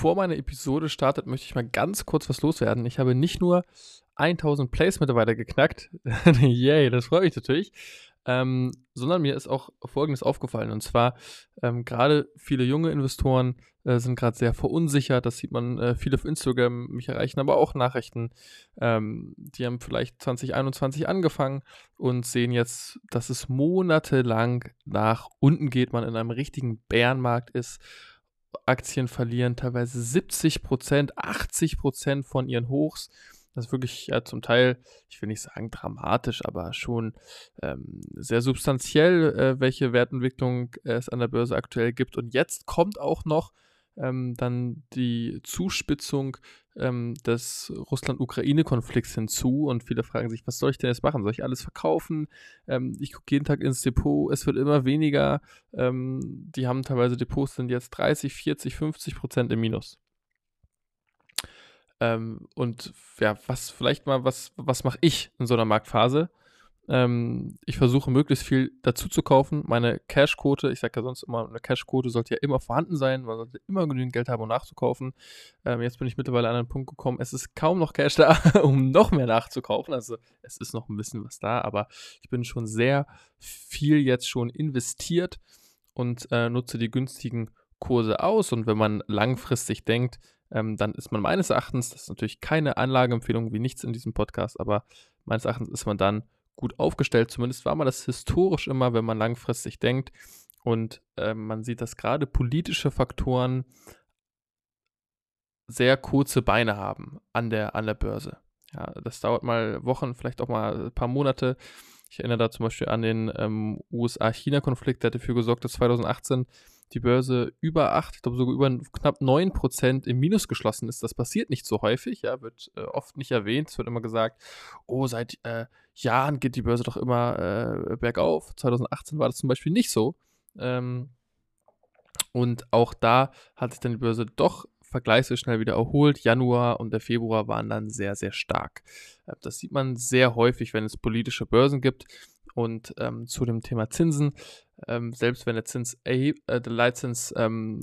Bevor meine Episode startet, möchte ich mal ganz kurz was loswerden. Ich habe nicht nur 1000 Plays mittlerweile geknackt. Yay, das freut mich natürlich. Ähm, sondern mir ist auch Folgendes aufgefallen. Und zwar, ähm, gerade viele junge Investoren äh, sind gerade sehr verunsichert. Das sieht man äh, viele auf Instagram, mich erreichen aber auch Nachrichten. Ähm, die haben vielleicht 2021 angefangen und sehen jetzt, dass es monatelang nach unten geht, man in einem richtigen Bärenmarkt ist. Aktien verlieren teilweise 70 Prozent, 80 Prozent von ihren Hochs. Das ist wirklich ja, zum Teil, ich will nicht sagen dramatisch, aber schon ähm, sehr substanziell, äh, welche Wertentwicklung es an der Börse aktuell gibt. Und jetzt kommt auch noch ähm, dann die Zuspitzung ähm, des Russland-Ukraine-Konflikts hinzu und viele fragen sich, was soll ich denn jetzt machen? Soll ich alles verkaufen? Ähm, ich gucke jeden Tag ins Depot, es wird immer weniger. Ähm, die haben teilweise Depots, sind jetzt 30, 40, 50 Prozent im Minus. Ähm, und ja, was vielleicht mal, was, was mache ich in so einer Marktphase? Ähm, ich versuche möglichst viel dazu zu kaufen. Meine Cash-Quote, ich sage ja sonst immer, eine Cash-Quote sollte ja immer vorhanden sein. Man sollte immer genügend Geld haben, um nachzukaufen. Ähm, jetzt bin ich mittlerweile an einen Punkt gekommen, es ist kaum noch Cash da, um noch mehr nachzukaufen. Also es ist noch ein bisschen was da, aber ich bin schon sehr viel jetzt schon investiert und äh, nutze die günstigen Kurse aus. Und wenn man langfristig denkt, ähm, dann ist man meines Erachtens, das ist natürlich keine Anlageempfehlung wie nichts in diesem Podcast, aber meines Erachtens ist man dann gut aufgestellt. Zumindest war man das historisch immer, wenn man langfristig denkt. Und äh, man sieht, dass gerade politische Faktoren sehr kurze Beine haben an der, an der Börse. Ja, das dauert mal Wochen, vielleicht auch mal ein paar Monate. Ich erinnere da zum Beispiel an den ähm, USA-China-Konflikt, der dafür gesorgt, dass 2018 die Börse über 8, ich glaube sogar über knapp 9 Prozent im Minus geschlossen ist. Das passiert nicht so häufig, ja, wird äh, oft nicht erwähnt. Es wird immer gesagt, oh, seit äh, Jahren geht die Börse doch immer äh, bergauf. 2018 war das zum Beispiel nicht so. Ähm, und auch da hat sich dann die Börse doch vergleichsweise schnell wieder erholt. Januar und der Februar waren dann sehr, sehr stark. Äh, das sieht man sehr häufig, wenn es politische Börsen gibt. Und ähm, zu dem Thema Zinsen, ähm, selbst wenn der Zins äh, der Leitzins ähm,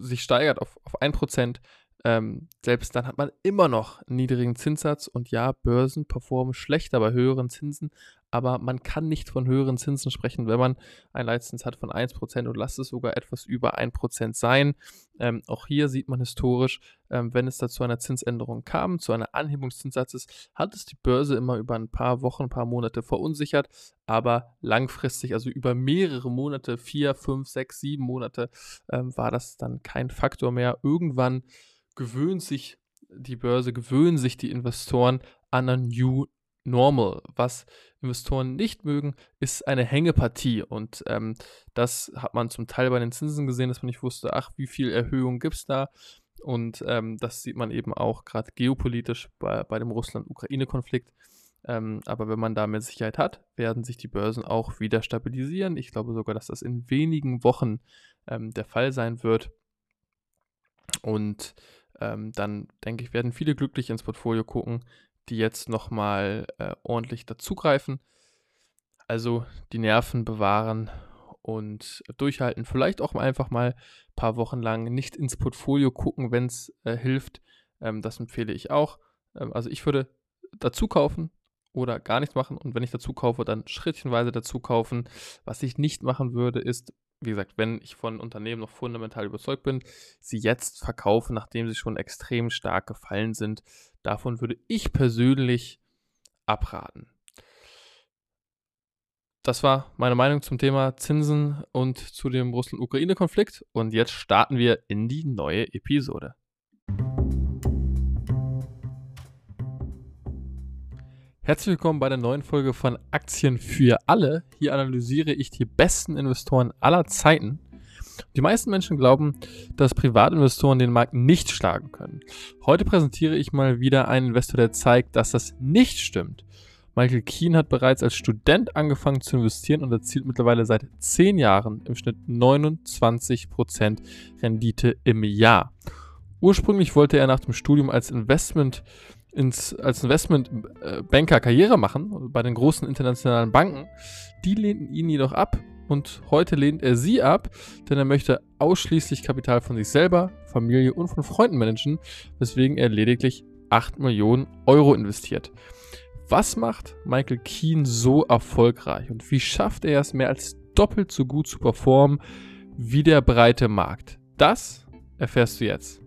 sich steigert auf, auf 1%, ähm, selbst dann hat man immer noch einen niedrigen Zinssatz. Und ja, Börsen performen schlechter bei höheren Zinsen, aber man kann nicht von höheren Zinsen sprechen, wenn man einen Leitzins hat von 1% und lasst es sogar etwas über 1% sein. Ähm, auch hier sieht man historisch, ähm, wenn es da zu einer Zinsänderung kam, zu einer Anhebung des Zinssatzes, hat es die Börse immer über ein paar Wochen, ein paar Monate verunsichert, aber langfristig, also über mehrere Monate, vier, fünf, sechs, sieben Monate, ähm, war das dann kein Faktor mehr. Irgendwann gewöhnt sich die Börse, gewöhnen sich die Investoren an ein New Normal. Was Investoren nicht mögen, ist eine Hängepartie. Und ähm, das hat man zum Teil bei den Zinsen gesehen, dass man nicht wusste, ach, wie viel Erhöhung gibt es da. Und ähm, das sieht man eben auch gerade geopolitisch bei, bei dem Russland-Ukraine-Konflikt. Ähm, aber wenn man da mehr Sicherheit hat, werden sich die Börsen auch wieder stabilisieren. Ich glaube sogar, dass das in wenigen Wochen ähm, der Fall sein wird. Und ähm, dann denke ich, werden viele glücklich ins Portfolio gucken, die jetzt nochmal äh, ordentlich dazugreifen. Also die Nerven bewahren und durchhalten. Vielleicht auch einfach mal ein paar Wochen lang nicht ins Portfolio gucken, wenn es äh, hilft. Ähm, das empfehle ich auch. Ähm, also ich würde dazu kaufen oder gar nichts machen. Und wenn ich dazu kaufe, dann schrittchenweise dazu kaufen. Was ich nicht machen würde, ist, wie gesagt, wenn ich von Unternehmen noch fundamental überzeugt bin, sie jetzt verkaufen, nachdem sie schon extrem stark gefallen sind. Davon würde ich persönlich abraten. Das war meine Meinung zum Thema Zinsen und zu dem Russland-Ukraine-Konflikt. Und jetzt starten wir in die neue Episode. Herzlich willkommen bei der neuen Folge von Aktien für alle. Hier analysiere ich die besten Investoren aller Zeiten. Die meisten Menschen glauben, dass Privatinvestoren den Markt nicht schlagen können. Heute präsentiere ich mal wieder einen Investor, der zeigt, dass das nicht stimmt. Michael Keen hat bereits als Student angefangen zu investieren und erzielt mittlerweile seit 10 Jahren im Schnitt 29% Rendite im Jahr. Ursprünglich wollte er nach dem Studium als Investment ins, als Investmentbanker Karriere machen, bei den großen internationalen Banken. Die lehnten ihn jedoch ab, und heute lehnt er sie ab, denn er möchte ausschließlich Kapital von sich selber, Familie und von Freunden managen, weswegen er lediglich 8 Millionen Euro investiert. Was macht Michael Keane so erfolgreich und wie schafft er es mehr als doppelt so gut zu performen wie der breite Markt? Das erfährst du jetzt.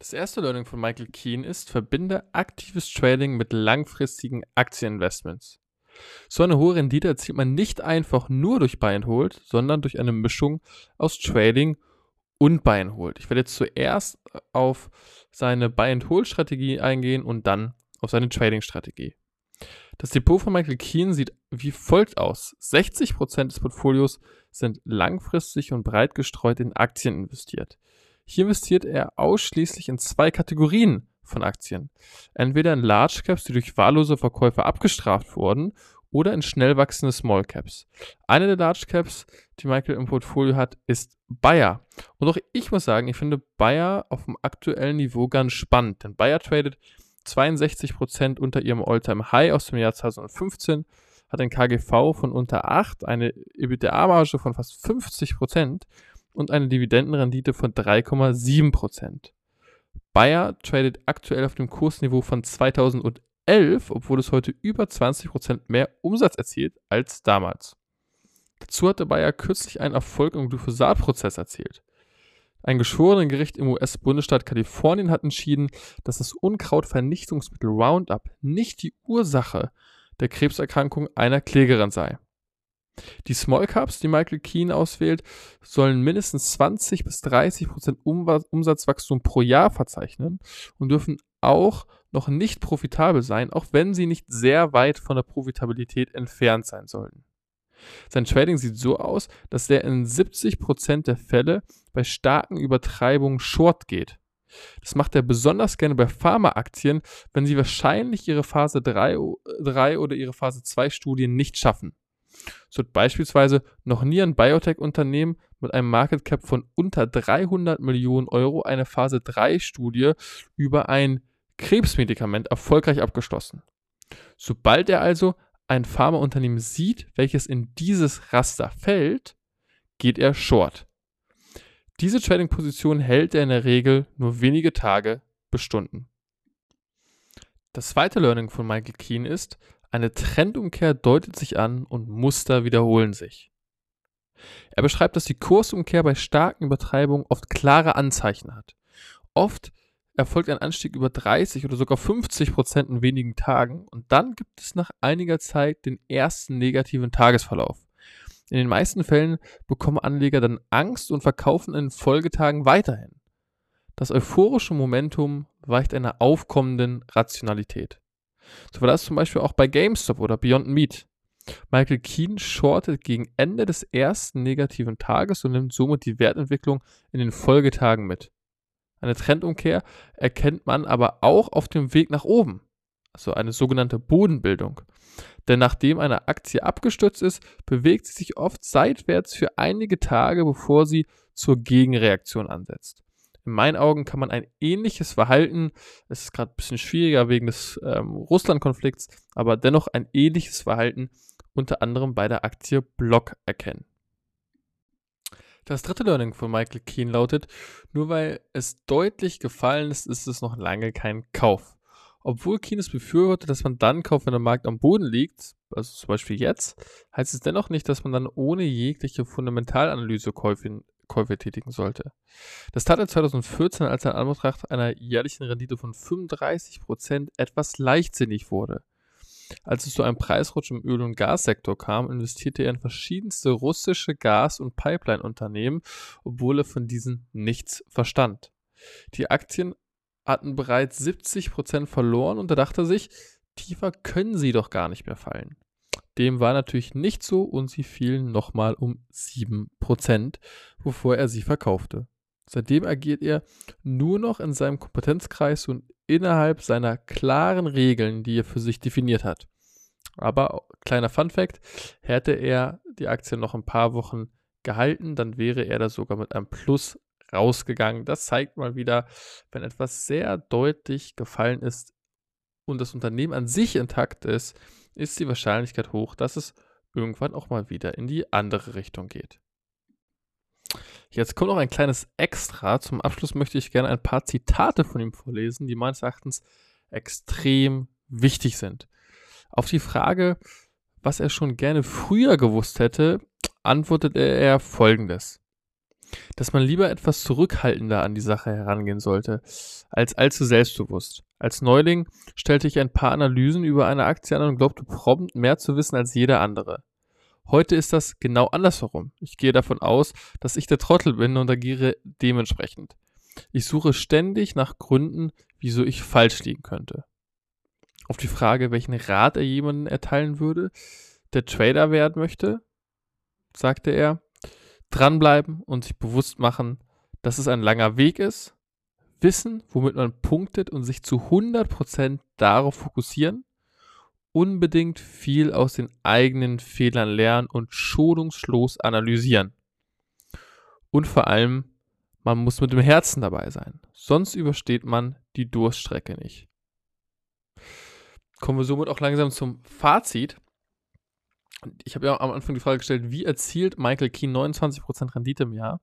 Das erste Learning von Michael Keane ist, verbinde aktives Trading mit langfristigen Aktieninvestments. So eine hohe Rendite erzielt man nicht einfach nur durch Buy and Hold, sondern durch eine Mischung aus Trading und Buy and Hold. Ich werde jetzt zuerst auf seine Buy and Hold Strategie eingehen und dann auf seine Trading Strategie. Das Depot von Michael Keane sieht wie folgt aus. 60% des Portfolios sind langfristig und breit gestreut in Aktien investiert. Hier investiert er ausschließlich in zwei Kategorien von Aktien. Entweder in Large Caps, die durch wahllose Verkäufe abgestraft wurden, oder in schnell wachsende Small Caps. Eine der Large Caps, die Michael im Portfolio hat, ist Bayer. Und auch ich muss sagen, ich finde Bayer auf dem aktuellen Niveau ganz spannend, denn Bayer tradet 62% unter ihrem Alltime High aus dem Jahr 2015, hat ein KGV von unter 8, eine EBITDA-Marge von fast 50% und eine Dividendenrendite von 3,7%. Bayer tradet aktuell auf dem Kursniveau von 2011, obwohl es heute über 20% mehr Umsatz erzielt als damals. Dazu hatte Bayer kürzlich einen Erfolg im Glyphosat-Prozess erzielt. Ein Geschworenengericht im US-Bundesstaat Kalifornien hat entschieden, dass das Unkrautvernichtungsmittel Roundup nicht die Ursache der Krebserkrankung einer Klägerin sei. Die Small Cups, die Michael Keane auswählt, sollen mindestens 20 bis 30 Prozent Umsatzwachstum pro Jahr verzeichnen und dürfen auch noch nicht profitabel sein, auch wenn sie nicht sehr weit von der Profitabilität entfernt sein sollten. Sein Trading sieht so aus, dass er in 70% der Fälle bei starken Übertreibungen short geht. Das macht er besonders gerne bei Pharmaaktien, wenn sie wahrscheinlich ihre Phase 3, 3 oder ihre Phase 2 Studien nicht schaffen. So hat beispielsweise noch nie ein Biotech-Unternehmen mit einem Market Cap von unter 300 Millionen Euro eine Phase 3 Studie über ein Krebsmedikament erfolgreich abgeschlossen. Sobald er also ein Pharmaunternehmen sieht, welches in dieses Raster fällt, geht er short. Diese Trading-Position hält er in der Regel nur wenige Tage bis Stunden. Das zweite Learning von Michael Keane ist, eine Trendumkehr deutet sich an und Muster wiederholen sich. Er beschreibt, dass die Kursumkehr bei starken Übertreibungen oft klare Anzeichen hat. Oft erfolgt ein Anstieg über 30 oder sogar 50 Prozent in wenigen Tagen und dann gibt es nach einiger Zeit den ersten negativen Tagesverlauf. In den meisten Fällen bekommen Anleger dann Angst und verkaufen in Folgetagen weiterhin. Das euphorische Momentum weicht einer aufkommenden Rationalität. So war das zum Beispiel auch bei GameStop oder Beyond Meat. Michael Keane shortet gegen Ende des ersten negativen Tages und nimmt somit die Wertentwicklung in den Folgetagen mit. Eine Trendumkehr erkennt man aber auch auf dem Weg nach oben, also eine sogenannte Bodenbildung. Denn nachdem eine Aktie abgestürzt ist, bewegt sie sich oft seitwärts für einige Tage, bevor sie zur Gegenreaktion ansetzt in meinen Augen kann man ein ähnliches Verhalten, es ist gerade ein bisschen schwieriger wegen des ähm, Russland-Konflikts, aber dennoch ein ähnliches Verhalten unter anderem bei der Aktie Block erkennen. Das dritte Learning von Michael Keane lautet, nur weil es deutlich gefallen ist, ist es noch lange kein Kauf. Obwohl Keane es befürwortet, dass man dann kauft, wenn der Markt am Boden liegt, also zum Beispiel jetzt, heißt es dennoch nicht, dass man dann ohne jegliche Fundamentalanalyse Käufe, Käufe tätigen sollte. Das tat er 2014, als er in Anbetracht einer jährlichen Rendite von 35% etwas leichtsinnig wurde. Als es zu einem Preisrutsch im Öl- und Gassektor kam, investierte er in verschiedenste russische Gas- und Pipeline-Unternehmen, obwohl er von diesen nichts verstand. Die Aktien hatten bereits 70% verloren und er dachte sich, tiefer können sie doch gar nicht mehr fallen. Dem war natürlich nicht so und sie fielen nochmal um 7%, bevor er sie verkaufte. Seitdem agiert er nur noch in seinem Kompetenzkreis und innerhalb seiner klaren Regeln, die er für sich definiert hat. Aber kleiner Fun fact, hätte er die Aktie noch ein paar Wochen gehalten, dann wäre er da sogar mit einem Plus rausgegangen. Das zeigt mal wieder, wenn etwas sehr deutlich gefallen ist und das Unternehmen an sich intakt ist, ist die Wahrscheinlichkeit hoch, dass es irgendwann auch mal wieder in die andere Richtung geht. Jetzt kommt noch ein kleines Extra. Zum Abschluss möchte ich gerne ein paar Zitate von ihm vorlesen, die meines Erachtens extrem wichtig sind. Auf die Frage, was er schon gerne früher gewusst hätte, antwortete er folgendes. Dass man lieber etwas zurückhaltender an die Sache herangehen sollte, als allzu selbstbewusst. Als Neuling stellte ich ein paar Analysen über eine Aktie an und glaubte prompt mehr zu wissen als jeder andere. Heute ist das genau andersherum. Ich gehe davon aus, dass ich der Trottel bin und agiere dementsprechend. Ich suche ständig nach Gründen, wieso ich falsch liegen könnte. Auf die Frage, welchen Rat er jemandem erteilen würde, der Trader werden möchte, sagte er, dranbleiben und sich bewusst machen, dass es ein langer Weg ist, wissen, womit man punktet und sich zu 100% darauf fokussieren unbedingt viel aus den eigenen Fehlern lernen und schonungslos analysieren. Und vor allem, man muss mit dem Herzen dabei sein, sonst übersteht man die Durststrecke nicht. Kommen wir somit auch langsam zum Fazit. Ich habe ja am Anfang die Frage gestellt, wie erzielt Michael Keen 29% Rendite im Jahr?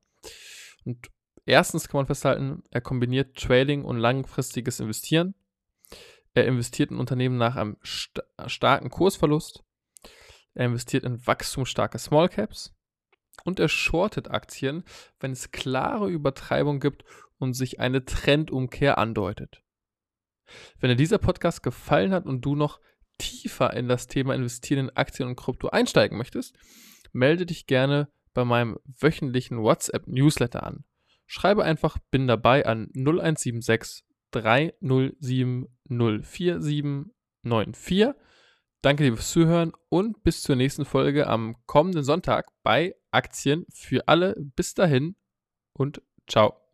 Und erstens kann man festhalten, er kombiniert Trading und langfristiges Investieren. Er investiert in Unternehmen nach einem st starken Kursverlust. Er investiert in wachstumsstarke Small Caps. Und er shortet Aktien, wenn es klare Übertreibung gibt und sich eine Trendumkehr andeutet. Wenn dir dieser Podcast gefallen hat und du noch tiefer in das Thema Investieren in Aktien und Krypto einsteigen möchtest, melde dich gerne bei meinem wöchentlichen WhatsApp-Newsletter an. Schreibe einfach bin dabei an 0176 307 04794. Danke dir fürs Zuhören und bis zur nächsten Folge am kommenden Sonntag bei Aktien für alle. Bis dahin und ciao.